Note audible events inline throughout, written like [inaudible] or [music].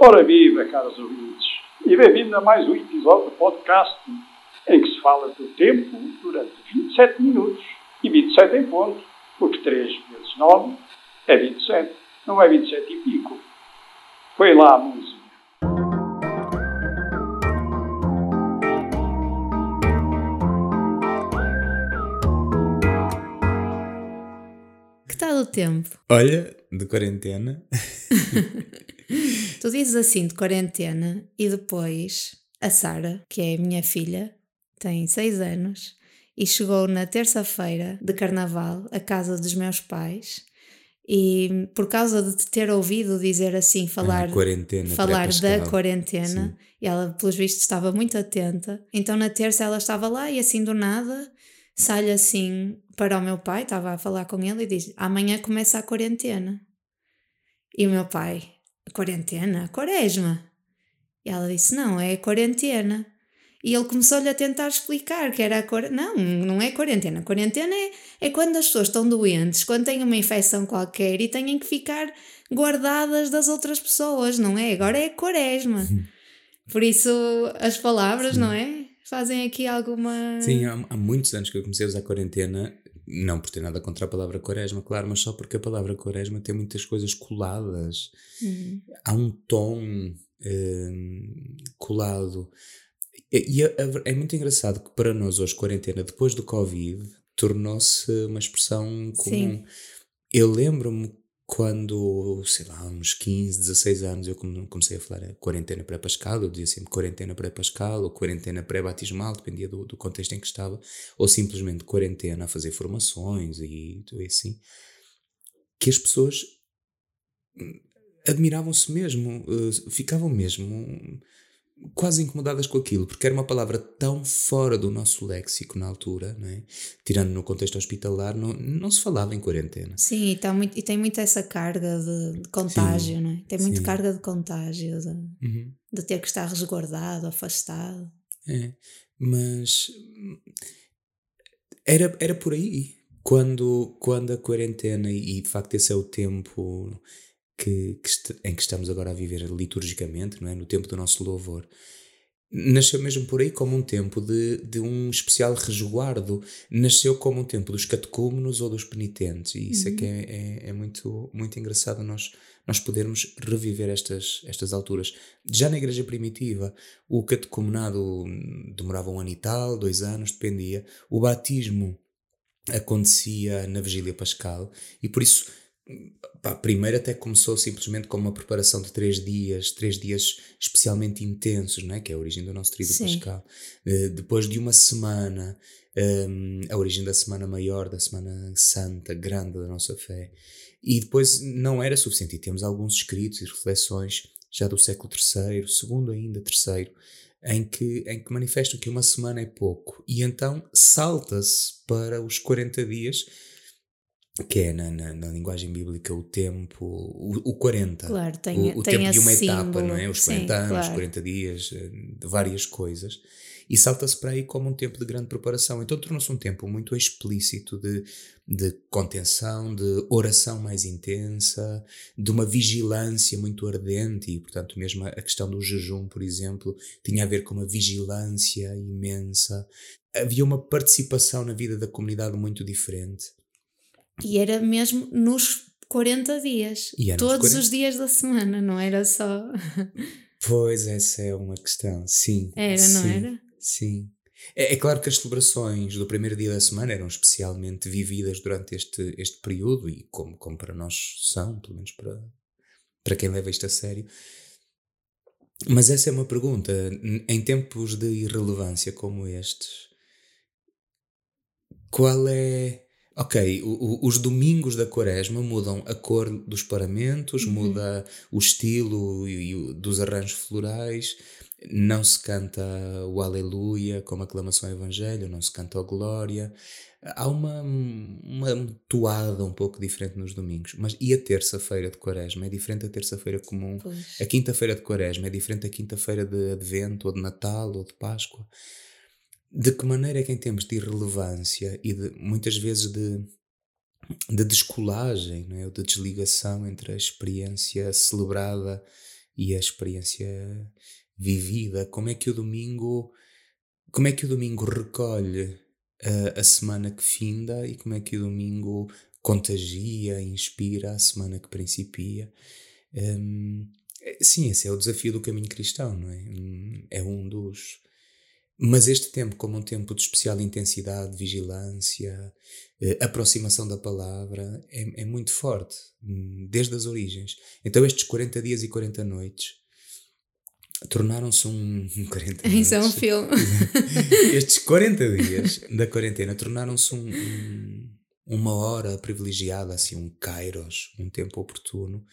Ora viva, caros ouvintes, e bem-vindo a mais um episódio do podcast em que se fala do tempo durante 27 minutos e 27 em ponto, porque 3 vezes 9 é 27, não é 27 e pico. Foi lá a música. Que tal o tempo? Olha, de quarentena. [laughs] [laughs] Tu dizes assim de quarentena e depois a Sara, que é a minha filha, tem 6 anos e chegou na terça-feira de carnaval à casa dos meus pais e por causa de te ter ouvido dizer assim, falar, Ah, quarentena falar da quarentena, e ela pelos vistos estava muito atenta, então na terça ela estava lá e assim do nada sai assim para o meu pai, estava a falar com ele e diz: Amanhã começa a quarentena. E o meu pai: Quarentena? Quaresma. E ela disse: Não, é quarentena. E ele começou-lhe a tentar explicar que era a quarentena. Não, não é quarentena. Quarentena é, é quando as pessoas estão doentes, quando têm uma infecção qualquer e têm que ficar guardadas das outras pessoas, não é? Agora é quaresma. Por isso, as palavras, não é? Fazem aqui alguma. Sim, há, há muitos anos que eu comecei a usar quarentena, não por ter nada contra a palavra quaresma, claro, mas só porque a palavra quaresma tem muitas coisas coladas. Hum. Há um tom hum, colado. E, e é, é muito engraçado que para nós hoje, quarentena, depois do Covid, tornou-se uma expressão comum. Sim. Eu lembro-me quando, sei lá, uns 15, 16 anos, eu come- comecei a falar a quarentena pré-pascal, eu dizia sempre quarentena pré-pascal ou quarentena pré-batismal, dependia do, do contexto em que estava, ou simplesmente quarentena a fazer formações e tudo assim, que as pessoas hum, admiravam-se mesmo, eh, ficavam mesmo quase incomodadas com aquilo, porque era uma palavra tão fora do nosso léxico na altura, não é? tirando no contexto hospitalar, não, não se falava em quarentena. Sim, e, tá muito, e tem muito essa carga de, de contágio, não é? Tem muito sim. carga de contágio, de, Uhum. de ter que estar resguardado, afastado. É, mas era, era por aí. Quando, quando a quarentena, e de facto esse é o tempo que, que em que estamos agora a viver liturgicamente, não é? no tempo do nosso louvor, nasceu mesmo por aí como um tempo de, de um especial resguardo, nasceu como um tempo dos catecúmenos ou dos penitentes, e isso é que é, é, é muito, muito engraçado nós, nós podermos reviver estas, estas alturas. Já na igreja primitiva, o catecumenado demorava um ano e tal, dois anos, dependia. O batismo acontecia na vigília pascal e por isso pá, primeiro até começou simplesmente com uma preparação de três dias, três dias especialmente intensos, não é? que é a origem do nosso Sim. pascal. Eh, depois de uma semana, hum, a origem da semana maior, da semana santa, grande da nossa fé. E depois não era suficiente, e temos alguns escritos e reflexões já do século III, segundo ainda, terceiro, em que, em que manifestam que uma semana é pouco. E então salta-se para os 40 dias, que é na, na, na linguagem bíblica o tempo, o, o 40. Claro, tem, o, o tem tempo de uma etapa, símbolo. não é? Os Sim, 40 anos, claro. 40 dias, eh, várias coisas. E salta-se para aí como um tempo de grande preparação. Então tornou-se um tempo muito explícito de, de contenção, de oração mais intensa, de uma vigilância muito ardente. E, portanto, mesmo a a questão do jejum, por exemplo, tinha a ver com uma vigilância imensa. Havia uma participação na vida da comunidade muito diferente. E era mesmo nos 40 dias. E Todos 40. os dias da semana, não era só. [laughs] Pois, essa é uma questão, sim. Era, não sim, era? Sim. É, é claro que as celebrações do primeiro dia da semana eram especialmente vividas durante este, este período, e como, como para nós são, pelo menos para, para quem leva isto a sério. Mas essa é uma pergunta. Em tempos de irrelevância como estes, qual é. Ok, o- o- os domingos da quaresma mudam a cor dos paramentos, Uhum. muda o estilo e, e dos arranjos florais, não se canta o Aleluia como aclamação ao Evangelho, não se canta o Glória. Há uma, uma toada um pouco diferente nos domingos. Mas e a terça-feira de quaresma? É diferente da terça-feira comum. Pois. A quinta-feira de quaresma é diferente da quinta-feira de advento, ou de Natal, ou de Páscoa. De que maneira é que em tempos de irrelevância e de, muitas vezes de, de descolagem, não é? ou de desligação entre a experiência celebrada e a experiência vivida. Como é que o domingo, como é que o domingo recolhe a, a semana que finda e como é que o domingo contagia, inspira a semana que principia. Um, sim, esse é o desafio do caminho cristão, não é? Hum, é um dos. Mas este tempo, como um tempo de especial intensidade, vigilância, eh, aproximação da palavra, é, é, muito forte, hum, desde as origens. Então, estes 40 dias e 40 noites tornaram-se um. [laughs] 40 Isso é um filme. [laughs] estes 40 dias da quarentena tornaram-se um, um, uma hora privilegiada, assim, um kairos, um tempo oportuno,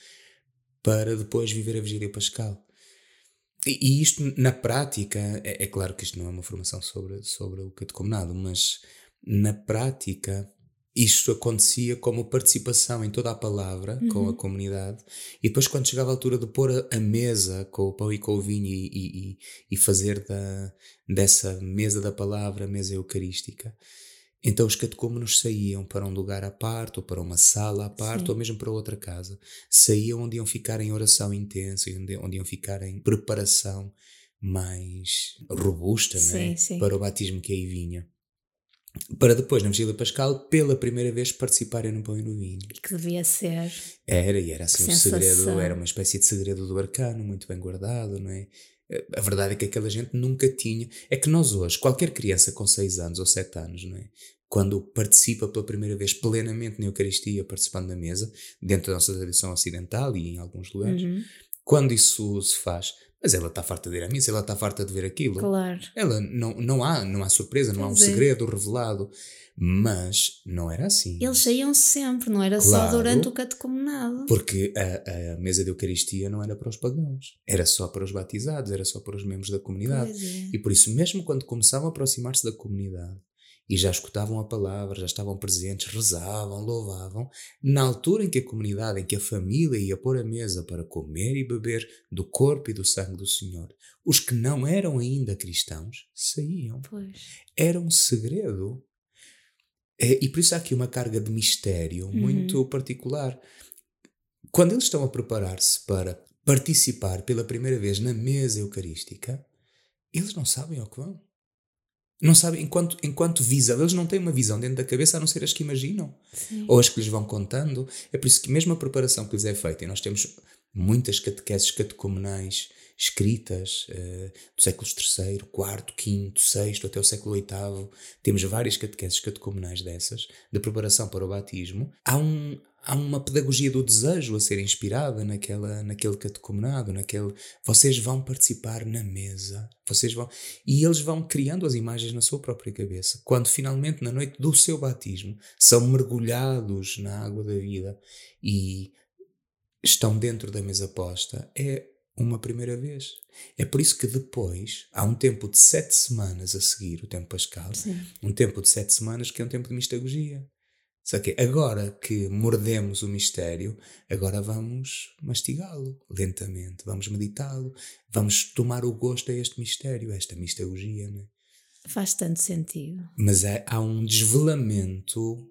para depois viver a vigília pascal. E, isto, na prática, é, é, claro que isto não é uma formação sobre, sobre o catecumenado, mas na prática isto acontecia como participação em toda a palavra uhum. com a uhum. comunidade e depois quando chegava a altura de pôr a, a mesa com o pão e com o vinho e, e, e fazer da, dessa mesa da palavra mesa eucarística então os catecúmenos saíam para um lugar à parte, ou para uma sala à parte, sim. ou mesmo para outra casa. Saíam onde iam ficar em oração intensa, onde, onde iam ficar em preparação mais robusta sim, né? sim. para o batismo que aí vinha. Para depois, na Vigília Pascal, pela primeira vez participarem no pão e no vinho. E que devia ser. Era, e era assim um segredo, era uma espécie de segredo do arcano, muito bem guardado, não é? A verdade é que aquela gente nunca tinha. É que nós hoje, qualquer criança com 6 anos ou 7 anos, não é? Quando participa pela primeira vez plenamente na Eucaristia, participando da mesa, dentro da nossa tradição ocidental e em alguns lugares, uhum. quando isso se faz, mas ela está farta de ir à missa, ela está farta de ver aquilo. Claro. Ela não, não há, não há surpresa, não há um segredo revelado. Mas não era assim. Eles saíam sempre, não era claro, só durante o catecumenado. Porque a, a, mesa de Eucaristia não era para os pagãos, era só para os batizados, era só para os membros da comunidade. É. E por isso, mesmo quando começavam a aproximar-se da comunidade, e já escutavam a palavra, já estavam presentes, rezavam, louvavam, na altura em que a comunidade, em que a família ia pôr a mesa para comer e beber do corpo e do sangue do Senhor, os que não eram ainda cristãos saíam. Pois. Era um segredo. É, e por isso há aqui uma carga de mistério uhum. muito particular. Quando eles estão a preparar-se para participar pela primeira vez na mesa eucarística, eles não sabem ao que vão. Não sabem, enquanto, enquanto visão, eles não têm uma visão dentro da cabeça a não ser as que imaginam. Sim. Ou as que lhes vão contando. É por isso que mesmo a preparação que lhes é feita, e nós temos muitas catequeses catecumenais escritas uh, do séculos III, IV, V, VI até o século VIII. Temos várias catequeses catecumenais dessas, de preparação para o batismo. Há um, há uma pedagogia do desejo a ser inspirada naquela, naquele catecumenado, naquele. Vocês vão participar na mesa, vocês vão. E eles vão criando as imagens na sua própria cabeça. Quando finalmente, na noite do seu batismo, são mergulhados na água da vida e estão dentro da mesa posta, é uma primeira vez. É por isso que depois há um tempo de sete semanas a seguir, o tempo pascal, Sim. um tempo de sete semanas que é um tempo de mistagogia só que agora que mordemos o mistério, agora vamos mastigá-lo lentamente, vamos meditá-lo, vamos tomar o gosto a este mistério, a esta mistagogia. Né? Faz tanto sentido. Mas é, há um desvelamento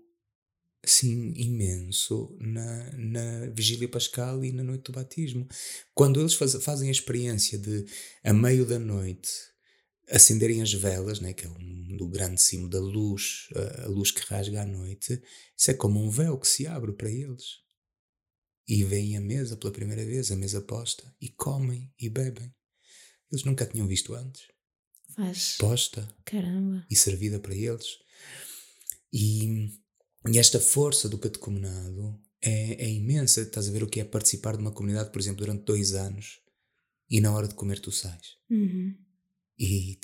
assim imenso na, na vigília pascal e na noite do batismo. Quando eles faz, fazem a experiência de, a meio da noite, acenderem as velas, né, que é um do grande símbolo da luz, a luz que rasga à noite, isso é como um véu que se abre para eles. E vêm à mesa pela primeira vez, a mesa posta, e comem e bebem. Eles nunca tinham visto antes. Faz. Posta. Caramba. E servida para eles. E, e esta força do catecumenado é, é imensa. Estás a ver o que é participar de uma comunidade, por exemplo, durante dois anos e na hora de comer tu sais. Uhum. E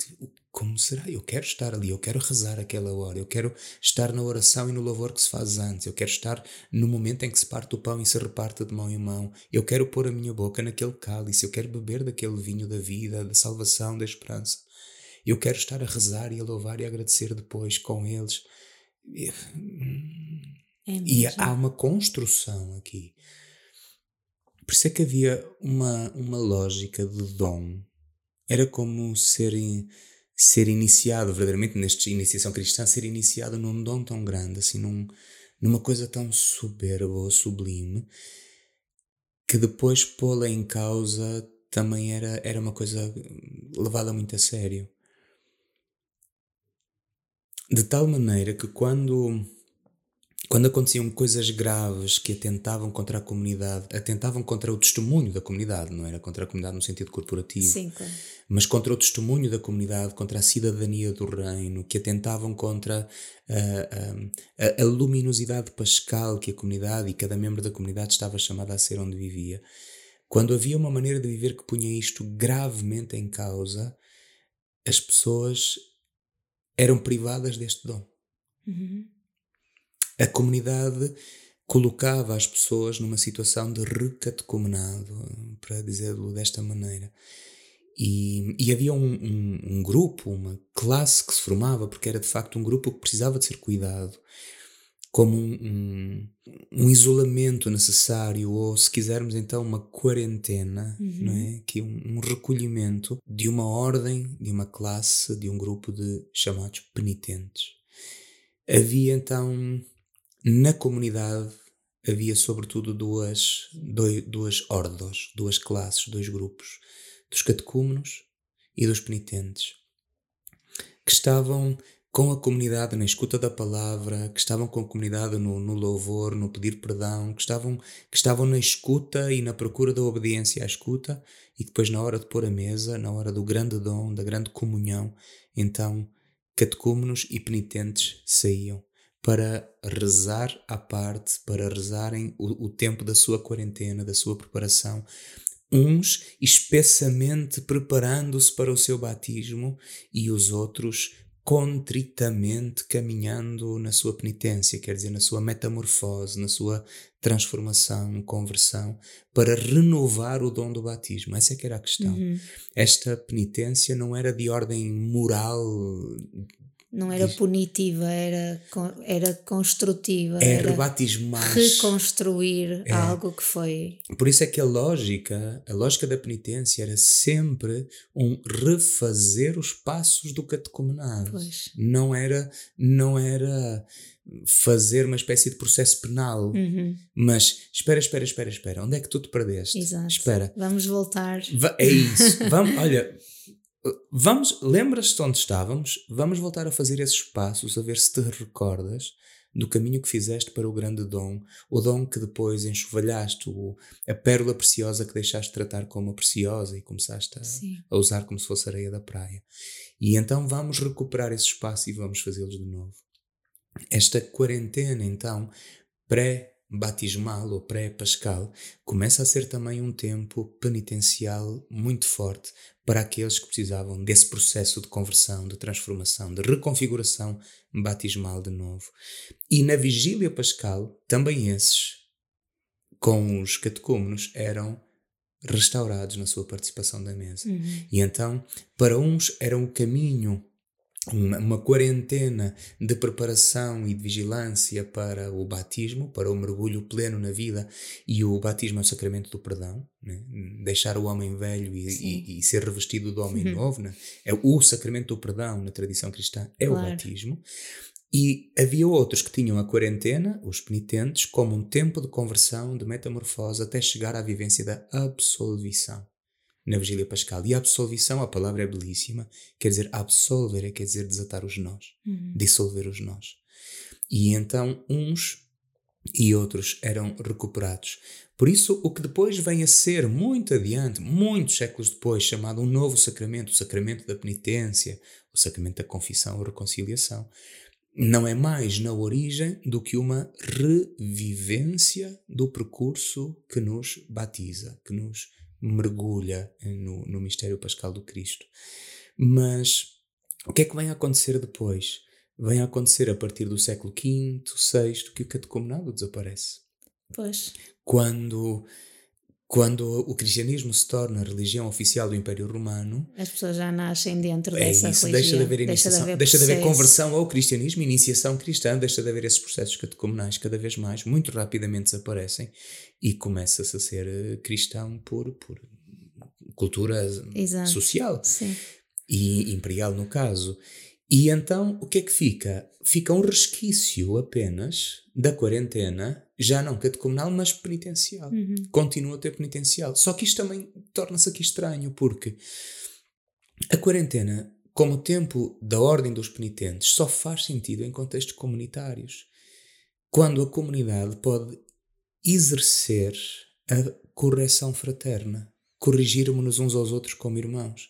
como será? Eu quero estar ali, eu quero rezar aquela hora, eu quero estar na oração e no louvor que se faz antes, eu quero estar no momento em que se parte o pão e se reparte de mão em mão, eu quero pôr a minha boca naquele cálice, eu quero beber daquele vinho da vida, da salvação, da esperança. Eu quero estar a rezar e a louvar e a agradecer depois com eles. É e há uma construção aqui. Por isso é que havia uma, uma lógica de dom era como ser, ser iniciado verdadeiramente nesta iniciação cristã, ser iniciado num dom tão grande, assim, num, numa coisa tão soberba ou sublime, que depois pô-la em causa também era, era uma coisa levada muito a sério. De tal maneira que quando quando aconteciam coisas graves que atentavam contra a comunidade, atentavam contra o testemunho da comunidade, não era contra a comunidade no sentido corporativo, Sim, claro. mas contra o testemunho da comunidade, contra a cidadania do reino, que atentavam contra a, a, a, luminosidade pascal que a comunidade e cada membro da comunidade estava chamada a ser onde vivia. Quando havia uma maneira de viver que punha isto gravemente em causa, as pessoas eram privadas deste dom. Uhum. A comunidade colocava as pessoas numa situação de recatecumenado, para dizê-lo desta maneira. E, e havia um, um, um, grupo, uma classe que se formava, porque era de facto um grupo que precisava de ser cuidado, como um, um isolamento necessário, ou se quisermos então uma quarentena, uhum. não é? que um, recolhimento de uma ordem, de uma classe, de um grupo de chamados penitentes. Havia então na comunidade havia sobretudo duas, dois, duas ordos, duas classes, dois grupos, dos catecúmenos e dos penitentes, que estavam com a comunidade na escuta da palavra, que estavam com a comunidade no, no louvor, no pedir perdão, que estavam, que estavam na escuta e na procura da obediência à escuta, e depois na hora de pôr a mesa, na hora do grande dom, da grande comunhão, então catecúmenos e penitentes saíam para rezar à parte, para rezarem o, o tempo da sua quarentena, da sua preparação. Uns espessamente preparando-se para o seu batismo e os outros contritamente caminhando na sua penitência, quer dizer, na sua metamorfose, na sua transformação, conversão, para renovar o dom do batismo. Essa é que era a questão. Uhum. Esta penitência não era de ordem moral não era punitiva, era, era construtiva. É era rebatismar. Reconstruir é. algo que foi. Por isso é que a lógica, a lógica da penitência era sempre um refazer os passos do catecumenado. Pois. Não era, não era fazer uma espécie de processo penal. Uhum. Mas espera, espera, espera, espera. Onde é que tu te perdeste? Exato. Espera. Vamos voltar. É isso. Vamos, olha, Vamos, lembras-te onde estávamos? Vamos voltar a fazer esses passos, a ver se te recordas do caminho que fizeste para o grande dom, o dom que depois enxovalhaste, o, a pérola preciosa que deixaste tratar como preciosa e começaste a, a, usar como se fosse areia da praia. E então vamos recuperar esse espaço e vamos fazê-los de novo. Esta quarentena, então, pré batismal ou pré-pascal, começa a ser também um tempo penitencial muito forte para aqueles que precisavam desse processo de conversão, de transformação, de reconfiguração batismal de novo. E na vigília pascal, também esses, com os catecúmenos, eram restaurados na sua participação da mesa. Uhum. E então, para uns era um caminho uma, uma, quarentena de preparação e de vigilância para o batismo, para o mergulho pleno na vida, e o batismo é o sacramento do perdão, né? deixar o homem velho e, e, e, ser revestido do homem uhum. novo, né? é o sacramento do perdão na tradição cristã, é claro. o batismo. E havia outros que tinham a quarentena, os penitentes, como um tempo de conversão, de metamorfose, até chegar à vivência da absolvição na vigília pascal. E a absolvição, a palavra é belíssima, quer dizer absolver, é quer dizer desatar os nós, uhum. dissolver os nós. E então uns e outros eram recuperados. Por isso, o que depois vem a ser, muito adiante, muitos séculos depois, chamado um novo sacramento, o sacramento da penitência, o sacramento da confissão ou reconciliação, não é mais na origem do que uma revivência do percurso que nos batiza, que nos mergulha no, no mistério pascal do Cristo. Mas o que é que vem a acontecer depois? Vem a acontecer a partir do século V, VI, que o catecumenado desaparece. Pois. Quando, quando o cristianismo se torna a religião oficial do Império Romano. As pessoas já nascem dentro é dessa isso, religião. Deixa de haver iniciação, deixa de haver, deixa de haver conversão ao cristianismo, iniciação cristã, deixa de haver esses processos catecumenais cada vez mais, muito rapidamente desaparecem e começa-se a ser eh, cristão por, por cultura Exato. social Sim. e imperial no caso. E então o que é que fica? Fica um resquício apenas da quarentena, já não catecumenal, mas penitencial. Uhum. Continua a ter penitencial. Só que isto também torna-se aqui estranho, porque a quarentena, como tempo da ordem dos penitentes, só faz sentido em contextos comunitários. Quando a comunidade pode exercer a correção fraterna corrigirmos-nos uns aos outros como irmãos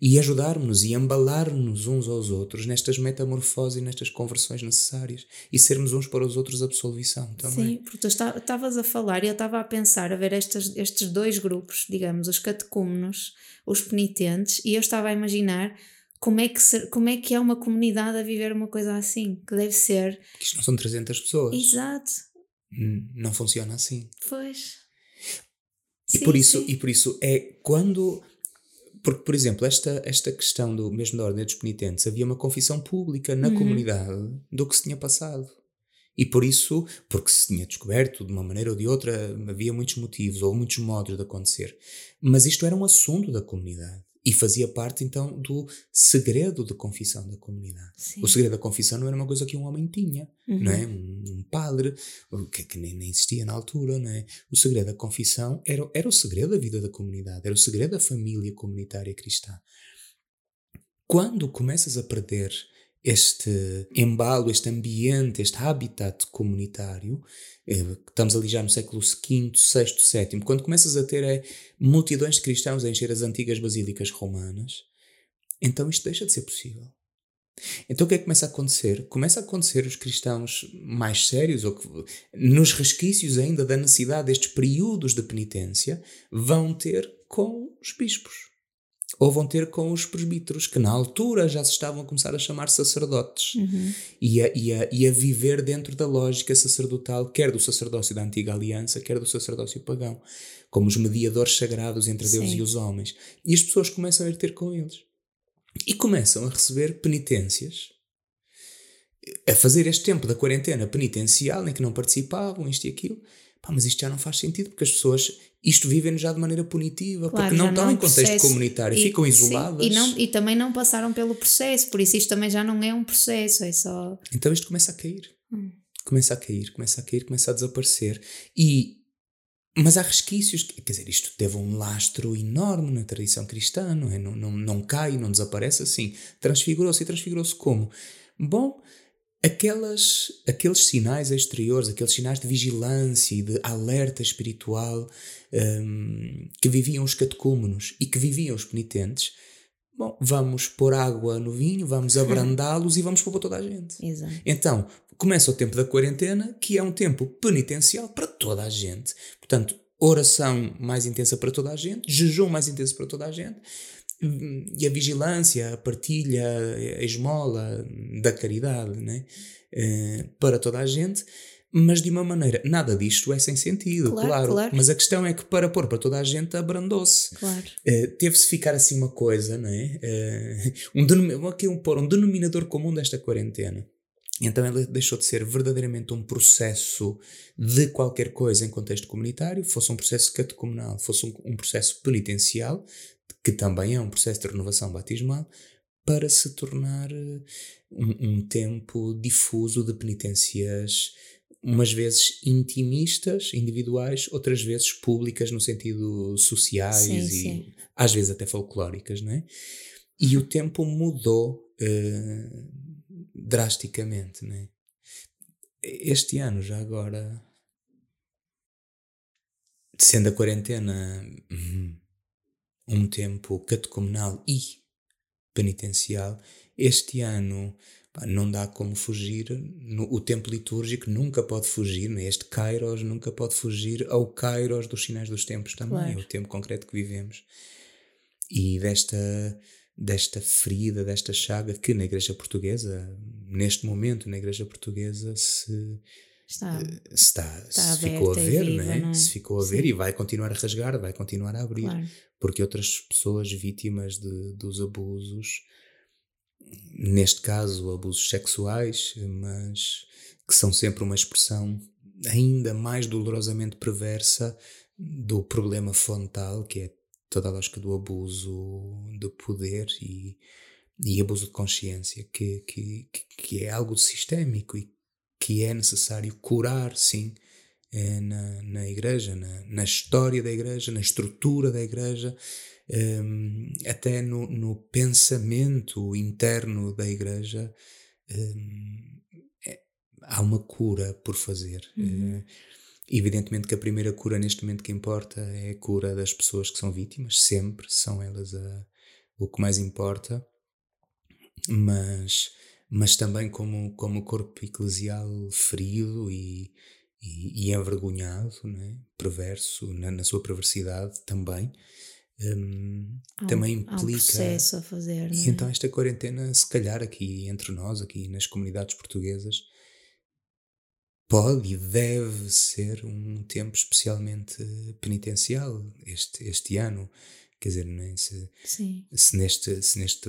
e ajudarmos-nos e embalar-nos uns aos outros nestas metamorfoses e nestas conversões necessárias e sermos uns para os outros absolvição também. Sim, porque tu estavas a falar e eu estava a pensar a ver estes, estes dois grupos, digamos, os catecúmenos, os penitentes, e eu estava a imaginar como é, que ser, como é que é uma comunidade a viver uma coisa assim, que deve ser... Que isto não são 300 pessoas. Exato. Hum, não funciona assim. Pois. E sim, por isso, sim. e por isso é quando porque, por exemplo, esta, esta questão do mesmo da ordem dos penitentes, havia uma confissão pública na uhum. comunidade do que se tinha passado. E por isso, porque se tinha descoberto de uma maneira ou de outra, havia muitos motivos ou muitos modos de acontecer. Mas isto era um assunto da comunidade. E fazia parte então do segredo de confissão da comunidade. Sim. O segredo da confissão não era uma coisa que um homem tinha, uhum. não é? Um, um padre, que, que nem, nem, existia na altura, não é? O segredo da confissão era, era o segredo da vida da comunidade, era o segredo da família comunitária cristã. Quando começas a perder este embalo, este ambiente, este habitat comunitário, eh, estamos ali já no século V, VI, VII, quando começas a ter é, multidões de cristãos a encher as antigas basílicas romanas, então isto deixa de ser possível. Então o que é que começa a acontecer? Começa a acontecer os cristãos mais sérios, ou que, nos resquícios ainda da necessidade destes períodos de penitência, vão ter com os bispos ou vão ter com os presbíteros, que na altura já se estavam a começar a chamar sacerdotes uhum. e, a, e, a, e a viver dentro da lógica sacerdotal, quer do sacerdócio da antiga aliança, quer do sacerdócio pagão, como os mediadores sagrados entre Deus Sim. e os homens. E as pessoas começam a ir ter com eles e começam a receber penitências. A fazer este tempo da quarentena penitencial em que não participavam, isto e aquilo, Pá, mas isto já não faz sentido porque as pessoas isto vivem já de maneira punitiva, claro, porque não estão em contexto processo. comunitário, e, ficam isoladas. Sim, e, não, e também não passaram pelo processo, por isso isto também já não é um processo, é só. Então isto começa a cair. Hum. Começa a cair, começa a cair, começa a desaparecer. E mas há resquícios, quer dizer, isto teve um lastro enorme na tradição cristã, não é? Não, não, não cai, não desaparece assim. Transfigurou-se e transfigurou-se como? Bom, aquelas, aqueles sinais exteriores, aqueles sinais de vigilância e de alerta espiritual um, que viviam os catecúmenos e que viviam os penitentes, bom, vamos pôr água no vinho, vamos abrandá-los e vamos pôr para toda a gente. Exato. Então, começa o tempo da quarentena, que é um tempo penitencial para toda a gente. Portanto, oração mais intensa para toda a gente, jejum mais intenso para toda a gente, e a vigilância, a partilha, a esmola da caridade né? Uh, para toda a gente, mas de uma maneira, nada disto é sem sentido, claro, claro. claro. Mas a questão é que para pôr para toda a gente abrandou-se. Claro. Uh, Teve-se ficar assim uma coisa, não é? Uh, um, aqui um, pôr um denominador comum desta quarentena. Então ela deixou de ser verdadeiramente um processo de qualquer coisa em contexto comunitário, fosse um processo catecumenal, fosse um, um processo penitencial, que também é um processo de renovação batismal, para se tornar eh, um, um tempo difuso de penitências, umas vezes intimistas, individuais, outras vezes públicas no sentido sociais sim, e sim. às vezes até folclóricas, não é? E o tempo mudou uh, drasticamente, não é? Este ano, já agora, sendo a quarentena hum, um tempo catecumenal e penitencial, este ano não dá como fugir, o tempo litúrgico nunca pode fugir, né? este kairos nunca pode fugir ao kairos dos sinais dos tempos também, claro. o tempo concreto que vivemos. E desta, desta ferida, desta chaga que na Igreja Portuguesa, neste momento na Igreja Portuguesa, se está, está, está se ficou a ver, viva, né? é? se ficou a ver Sim. e vai continuar a rasgar, vai continuar a abrir, claro. porque outras pessoas vítimas de, dos abusos, neste caso abusos sexuais, mas que são sempre uma expressão ainda mais dolorosamente perversa do problema frontal, que é toda a lógica do abuso de poder e e abuso de consciência, que, que, que é algo sistémico e que é necessário curar, sim, é, na, na igreja, na, na história da igreja, na estrutura da igreja, um, até no, no, pensamento interno da igreja. Um, é, há uma cura por fazer. Uhum. Uh, evidentemente que a primeira cura neste momento que importa é a cura das pessoas que são vítimas, sempre são elas a, o que mais importa, mas, mas também como, como corpo eclesial ferido e, e, e envergonhado, né? perverso, na, na, sua perversidade também. Um, há, também implica. Há um processo a fazer. E é? então, esta quarentena, se calhar aqui entre nós, aqui nas comunidades portuguesas, pode e deve ser um tempo especialmente penitencial este, este ano. Quer dizer, é? se, se, neste, se neste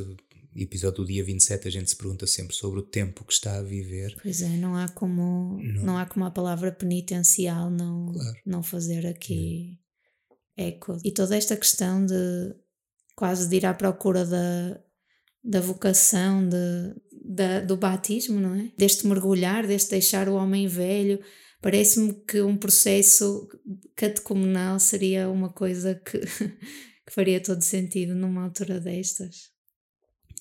episódio do dia 27 a gente se pergunta sempre sobre o tempo que está a viver. Pois é, não há como, não, não há como a palavra penitencial não, claro. não fazer aqui é. eco. E toda esta questão de quase de ir à procura da, da vocação, de, da, do batismo, não é? Deste mergulhar, deste deixar o homem velho. Parece-me que um processo catecumenal seria uma coisa que, [laughs] que faria todo sentido numa altura destas.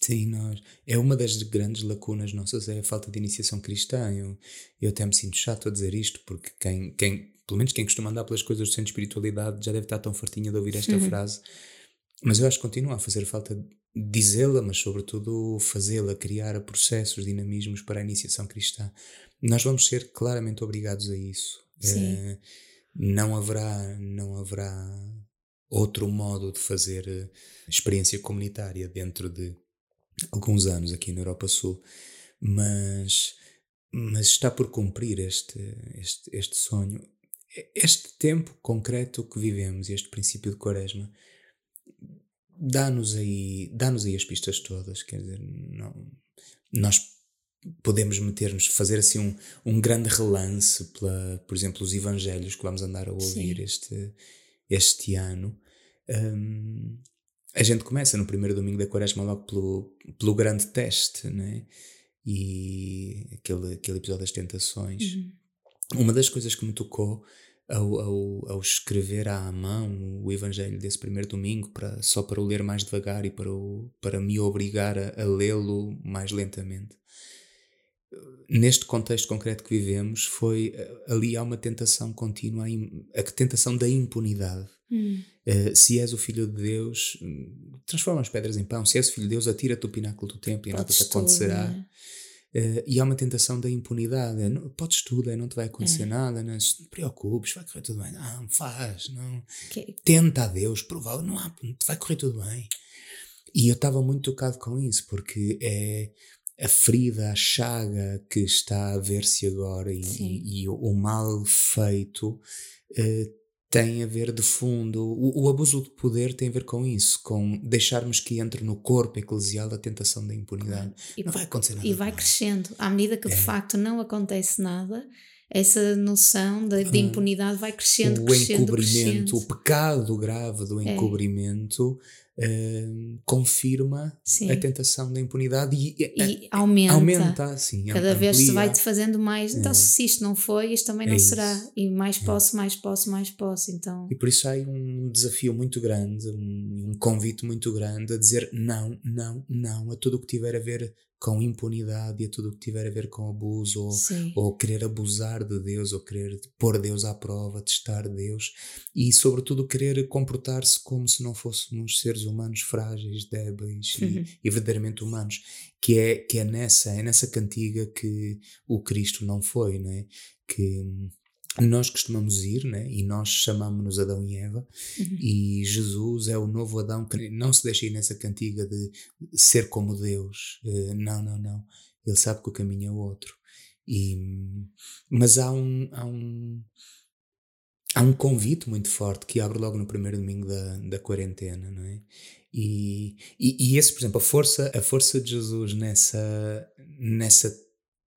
Sim, nós. É uma das grandes lacunas nossas, é a falta de iniciação cristã. Eu, eu até me sinto chato a dizer isto, porque quem, quem, pelo menos quem costuma andar pelas coisas do centro de espiritualidade já deve estar tão fartinha de ouvir esta uhum. frase. Mas eu acho que continua a fazer falta dizê-la, mas sobretudo fazê-la, criar processos, dinamismos para a iniciação cristã. Nós vamos ser claramente obrigados a isso. É, não haverá, não haverá outro modo de fazer eh, experiência comunitária dentro de alguns anos aqui na Europa Sul, mas, mas está por cumprir este, este, este sonho. Este tempo concreto que vivemos, este princípio de quaresma, dá-nos aí, dá aí as pistas todas, quer dizer, não, nós podemos meter-nos, fazer assim um, um grande relance, pela, por exemplo, os evangelhos que vamos andar a ouvir este, este ano. Um, a gente começa no primeiro domingo da quaresma logo pelo, pelo grande teste, né? E aquele, aquele episódio das tentações. Uhum. Uma das coisas que me tocou ao, ao, ao, escrever à mão o evangelho desse primeiro domingo, para, só para o ler mais devagar e para, o, para me obrigar a, a lê-lo mais lentamente. Neste contexto concreto que vivemos, foi ali há uma tentação contínua, a tentação da impunidade Hum. Uh, se és o filho de Deus, transforma as pedras em pão. Se és o filho de Deus, atira-te o pináculo do templo e nada te acontecerá. Tudo, Uh, e há uma tentação da impunidade. Não, podes tudo, é, não te vai acontecer é. nada, não, não te preocupes, vai correr tudo bem. Não, faz, não. Que... Tenta a Deus, provável, não há, vai correr tudo bem. E eu estava muito tocado com isso, porque é a ferida, a chaga que está a ver-se agora e, e, e, o mal feito uh, tem a ver de fundo, o, o, abuso de poder tem a ver com isso, com deixarmos que entre no corpo eclesial a tentação da impunidade. E, não vai acontecer nada. E vai crescendo. À medida que é. de facto não acontece nada, essa noção de, de impunidade vai crescendo, o crescendo, encobrimento, crescendo. o pecado grave do é. encobrimento uh, confirma sim. a tentação da impunidade e, e aumenta. aumenta sim, Cada amplia. vez se vai-te fazendo mais. Então, é. se isto não foi, isto também não é será. E mais é. posso, mais posso, mais posso. Então... E por isso há um desafio muito grande, um, um convite muito grande a dizer não, não, não a tudo o que tiver a ver com impunidade e a tudo o que tiver a ver com abuso ou, ou querer abusar de Deus ou querer pôr Deus à prova, testar Deus e sobretudo querer comportar-se como se não fôssemos seres humanos frágeis, débeis uhum. e, e, verdadeiramente humanos que é, que é nessa é nessa cantiga que o Cristo não foi, né? que nós costumamos ir, né? e nós chamamos-nos Adão e Eva, uhum. e Jesus é o novo Adão que não se deixa ir nessa cantiga de ser como Deus. Uh, não, não, não. Ele sabe que o caminho é outro. E, mas há um, há um há um convite muito forte que abre logo no primeiro domingo da, da quarentena, não é? E, e, e esse, por exemplo, a força, a força de Jesus nessa, nessa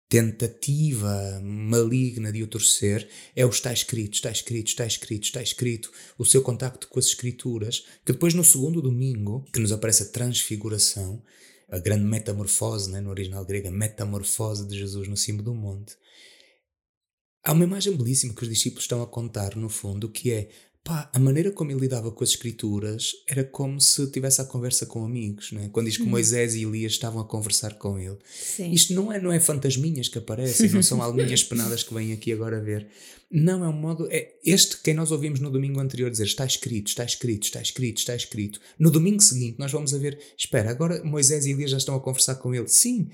tentativa maligna de o torcer é o está escrito, está escrito, está escrito, está escrito, o seu contacto com as escrituras, que depois no segundo domingo, que nos aparece a transfiguração, a grande metamorfose, né, no original grego, a metamorfose de Jesus no cimo do monte. Há uma imagem belíssima que os discípulos estão a contar, no fundo, que é Pá, a maneira como ele lidava com as escrituras era como se tivesse a conversa com amigos, né? quando diz que hum. Moisés e Elias estavam a conversar com ele. Sim. Isto não é, não é fantasminhas que aparecem, não são [laughs] alminhas penadas que vêm aqui agora ver. Não, é um modo. É este quem nós ouvimos no domingo anterior dizer está escrito, está escrito, está escrito, está escrito. No domingo seguinte, nós vamos a ver, espera, agora Moisés e Elias já estão a conversar com ele. Sim,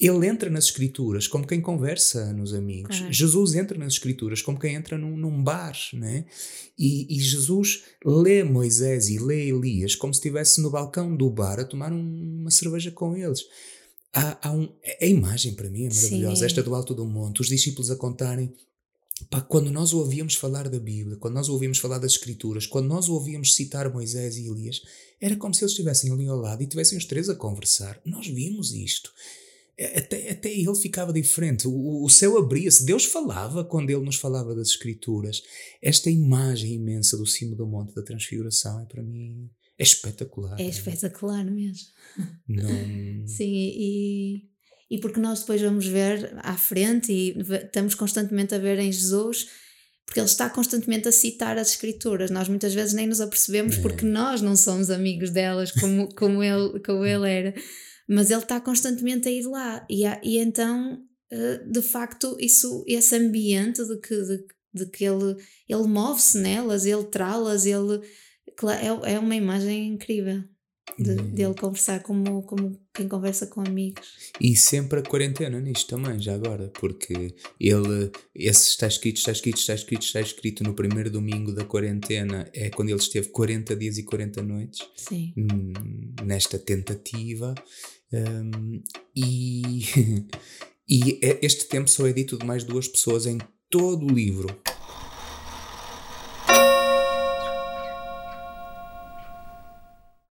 ele entra nas escrituras como quem conversa nos amigos. Jesus entra nas escrituras como quem entra num, num bar, né? E, e, Jesus lê Moisés e lê Elias como se estivesse no balcão do bar a tomar um, uma cerveja com eles. Há, há um, a imagem para mim é maravilhosa, Sim. esta do alto do monte, os discípulos a contarem Pá, quando nós ouvíamos falar da Bíblia, quando nós ouvíamos falar das Escrituras, quando nós ouvíamos citar Moisés e Elias, era como se eles estivessem ali ao lado e tivessem os três a conversar. Nós vimos isto. É, até, até ele ficava diferente. O, o céu abria-se. Deus falava quando ele nos falava das Escrituras. Esta imagem imensa do cimo do Monte da Transfiguração é para mim é espetacular. É, é? espetacular mesmo. Não... [laughs] Sim, e, e porque nós depois vamos ver à frente e estamos constantemente a ver em Jesus porque ele está constantemente a citar as escrituras. Nós muitas vezes nem nos apercebemos é. porque nós não somos amigos delas como, como, ele, como ele era mas ele está constantemente a ir lá e, e então eh, de facto isso esse ambiente de que, de, de que ele, ele move-se nelas, ele trá-las, ele é, é uma imagem incrível de, hum. dele conversar como, como quem conversa com amigos. E sempre a quarentena nisto também, já agora, porque ele, esse está escrito, está escrito, está escrito, está escrito no primeiro domingo da quarentena, é quando ele esteve 40 dias e 40 noites Sim. nesta tentativa um, e, [laughs] e é, este tempo só é dito de mais duas pessoas em todo o livro.